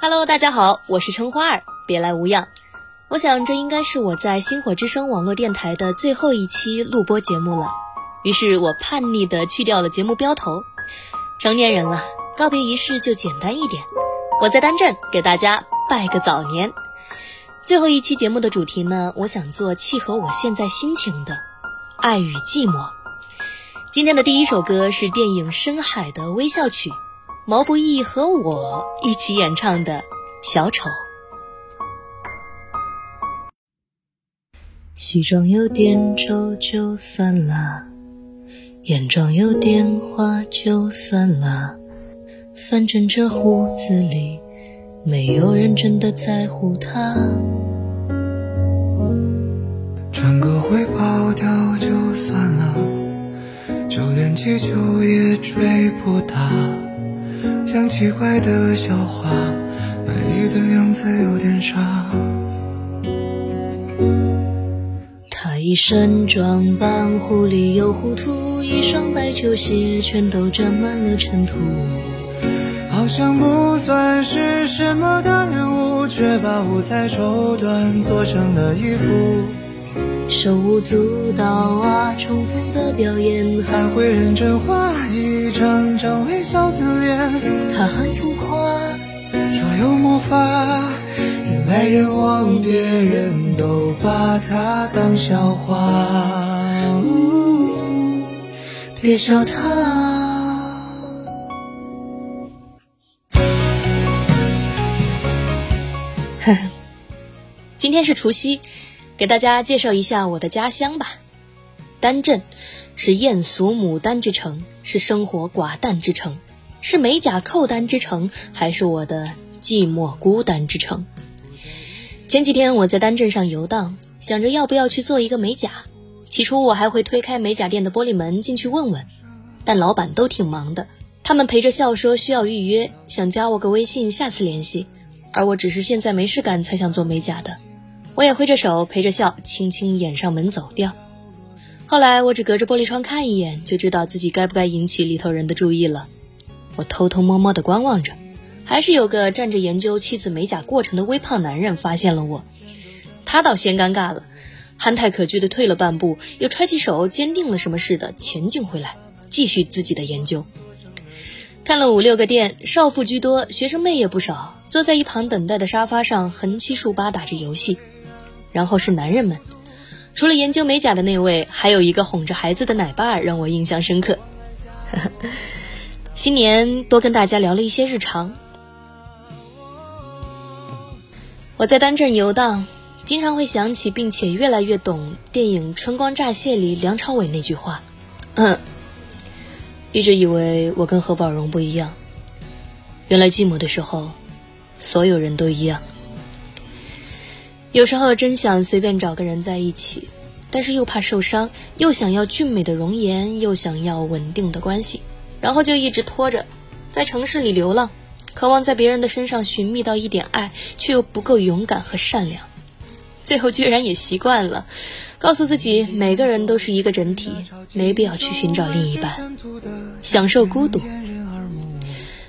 Hello，大家好，我是春花儿，别来无恙。我想这应该是我在星火之声网络电台的最后一期录播节目了，于是我叛逆的去掉了节目标头。成年人了，告别仪式就简单一点。我在丹镇给大家拜个早年。最后一期节目的主题呢，我想做契合我现在心情的爱与寂寞。今天的第一首歌是电影《深海》的微笑曲。毛不易和我一起演唱的《小丑》。西装有点丑就算了，眼妆有点花就算了，反正这屋子里没有人真的在乎他。唱歌会跑调就算了，就连气球也追不大。讲奇怪的笑话，卖力的样子有点傻。他一身装扮糊里又糊涂，一双白球鞋全都沾满了尘土。好像不算是什么大人物，却把五彩绸缎做成了衣服。手舞足蹈啊，重复的表演，还会认真画一张张微笑的脸。他很浮夸，说有魔法，人来人往，别人都把他当笑话。别笑他。今天是除夕。给大家介绍一下我的家乡吧，丹镇是艳俗牡丹之城，是生活寡淡之城，是美甲扣单之城，还是我的寂寞孤单之城？前几天我在丹镇上游荡，想着要不要去做一个美甲。起初我还会推开美甲店的玻璃门进去问问，但老板都挺忙的，他们陪着笑说需要预约，想加我个微信，下次联系。而我只是现在没事干才想做美甲的。我也挥着手，陪着笑，轻轻掩上门走掉。后来我只隔着玻璃窗看一眼，就知道自己该不该引起里头人的注意了。我偷偷摸摸的观望着，还是有个站着研究妻子美甲过程的微胖男人发现了我。他倒先尴尬了，憨态可掬的退了半步，又揣起手，坚定了什么似的前进回来，继续自己的研究。看了五六个店，少妇居多，学生妹也不少，坐在一旁等待的沙发上，横七竖八打着游戏。然后是男人们，除了研究美甲的那位，还有一个哄着孩子的奶爸让我印象深刻。新年多跟大家聊了一些日常。我在丹镇游荡，经常会想起，并且越来越懂电影《春光乍泄》里梁朝伟那句话：“嗯，一直以为我跟何宝荣不一样，原来寂寞的时候，所有人都一样。”有时候真想随便找个人在一起，但是又怕受伤，又想要俊美的容颜，又想要稳定的关系，然后就一直拖着，在城市里流浪，渴望在别人的身上寻觅到一点爱，却又不够勇敢和善良，最后居然也习惯了，告诉自己每个人都是一个整体，没必要去寻找另一半，享受孤独。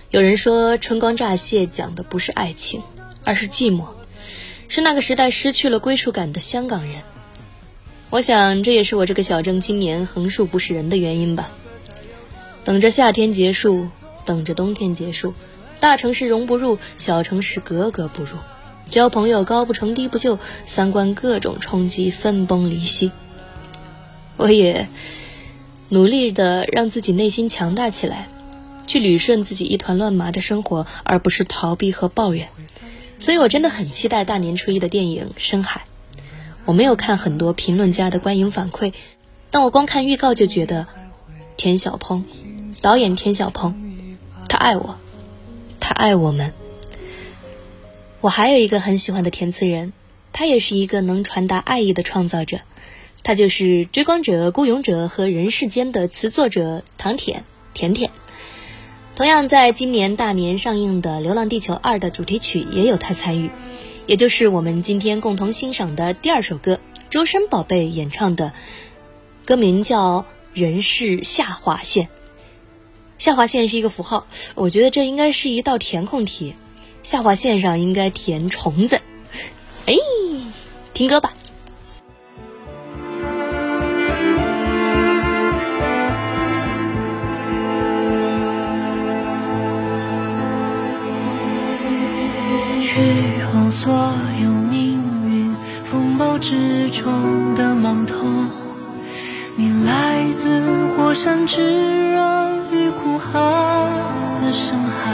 有人说《春光乍泄》讲的不是爱情，而是寂寞。是那个时代失去了归属感的香港人，我想这也是我这个小镇青年横竖不是人的原因吧。等着夏天结束，等着冬天结束，大城市融不入，小城市格格不入，交朋友高不成低不就，三观各种冲击，分崩离析。我也努力的让自己内心强大起来，去捋顺自己一团乱麻的生活，而不是逃避和抱怨。所以我真的很期待大年初一的电影《深海》。我没有看很多评论家的观影反馈，但我光看预告就觉得，田小鹏，导演田小鹏，他爱我，他爱我们。我还有一个很喜欢的填词人，他也是一个能传达爱意的创造者，他就是《追光者》《孤勇者》和《人世间》的词作者唐舔甜甜。同样在今年大年上映的《流浪地球二》的主题曲也有他参与，也就是我们今天共同欣赏的第二首歌，周深宝贝演唱的，歌名叫《人世下划线》。下划线是一个符号，我觉得这应该是一道填空题。下划线上应该填虫子。哎，听歌吧。深海，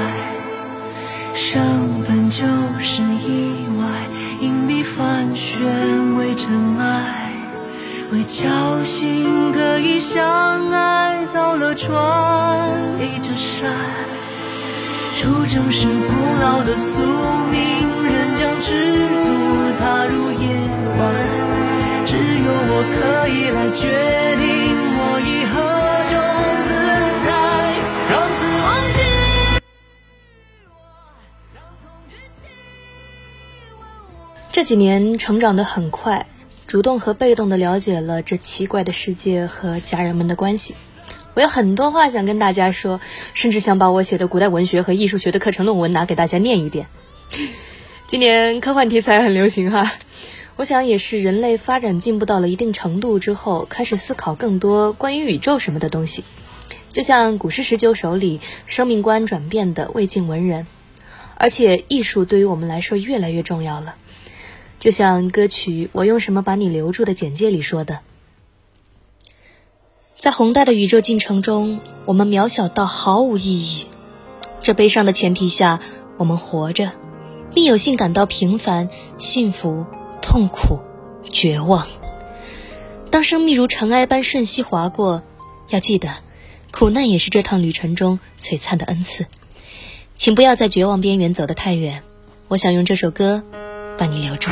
生本就是意外，硬币翻旋为尘埃，为侥幸可以相爱，造了船，立着山，出征是古老的宿命，人将赤足踏入夜晚。只有我可以来决定，我以何这几年成长的很快，主动和被动的了解了这奇怪的世界和家人们的关系。我有很多话想跟大家说，甚至想把我写的古代文学和艺术学的课程论文拿给大家念一遍。今年科幻题材很流行哈。我想也是人类发展进步到了一定程度之后，开始思考更多关于宇宙什么的东西。就像古诗十九首里生命观转变的魏晋文人，而且艺术对于我们来说越来越重要了。就像歌曲《我用什么把你留住》的简介里说的，在宏大的宇宙进程中，我们渺小到毫无意义。这悲伤的前提下，我们活着，并有幸感到平凡、幸福。痛苦、绝望。当生命如尘埃般瞬息划过，要记得，苦难也是这趟旅程中璀璨的恩赐。请不要在绝望边缘走得太远。我想用这首歌把你留住。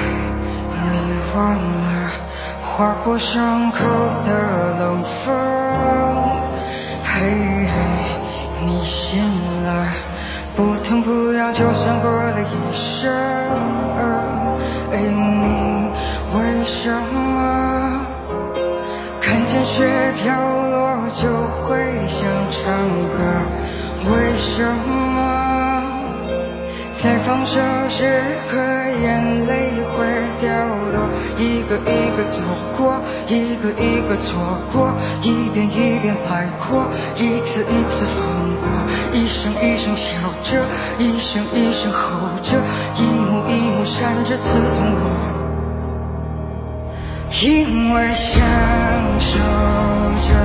你忘了划过伤口的冷风，嘿嘿，你醒了，不疼不痒就算过了一生。哎，你为什么看见雪飘落就会想唱歌？为什么在放手时刻眼泪会掉落？一个一个走过，一个一个错过，一遍一遍来过，一次一次放过，一声一声笑着，一声一声吼着，一幕一幕闪着刺痛我，因为享受着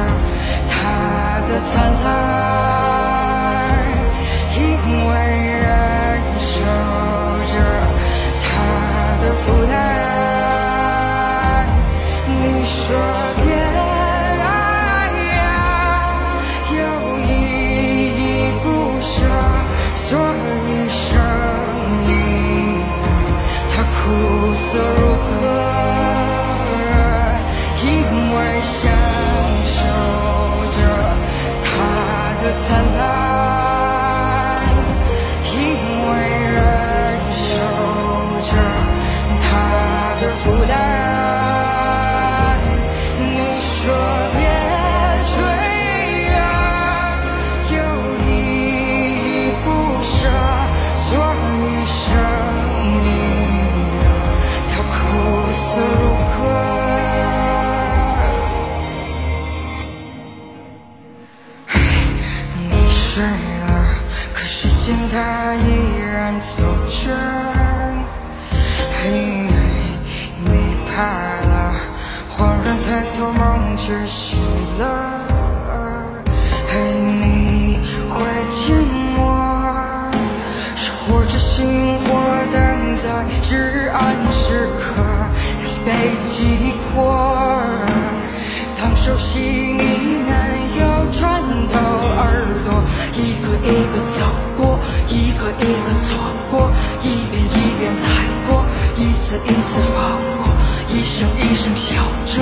它的灿烂，它依然走着。嘿，你怕了，恍然抬头，梦却醒了。嘿，你会寂寞，是或者星火等在至暗时刻，你被击破。当熟悉一次放过，一声一声笑着，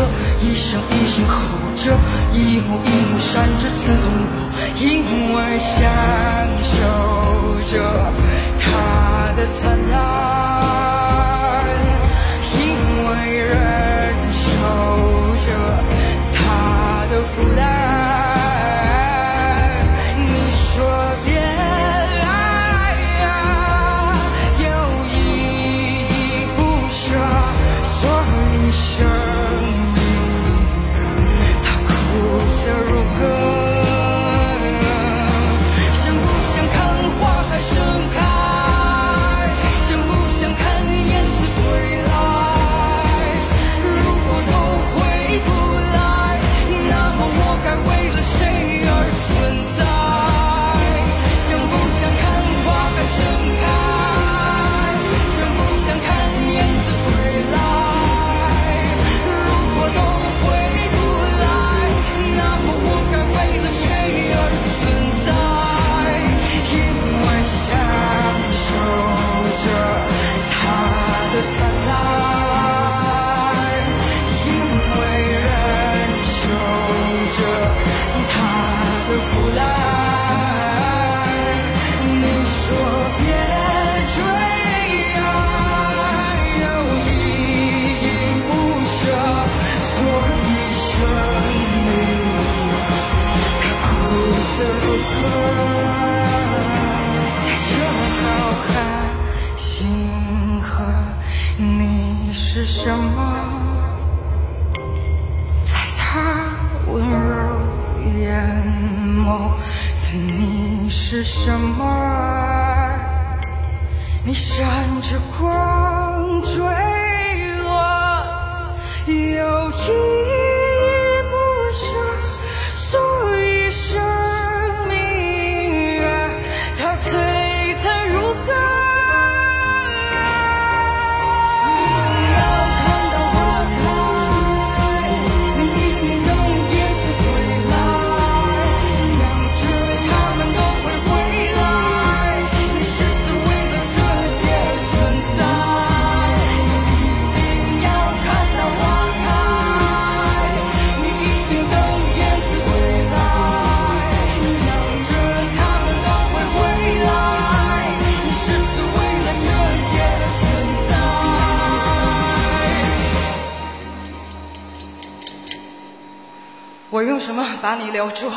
一声一声吼着，一幕一幕闪着刺痛我，因为享受着它的灿烂，在他温柔眼眸的你是什么？你闪着光坠落，有一。把你留住？